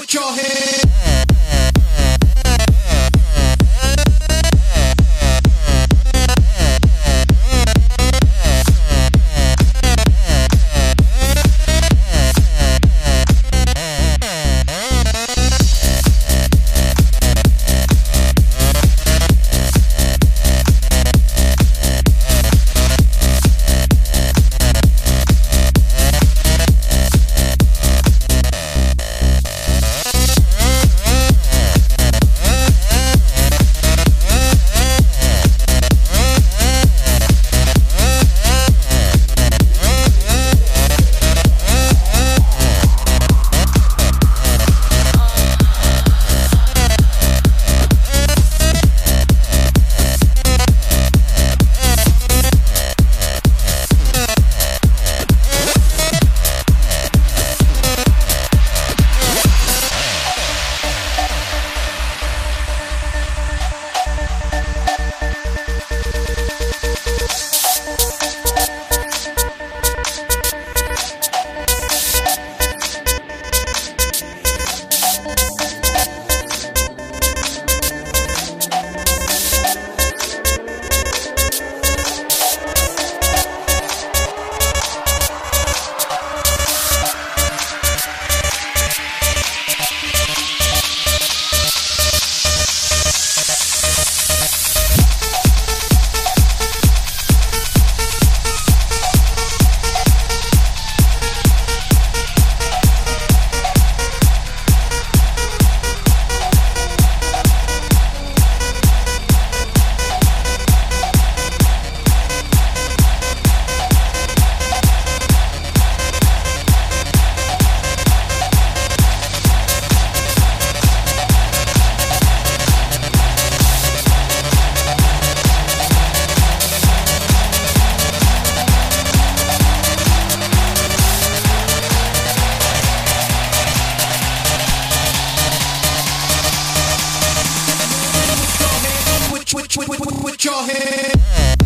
with your hands. Put, put, put, put your hand.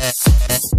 Yeah.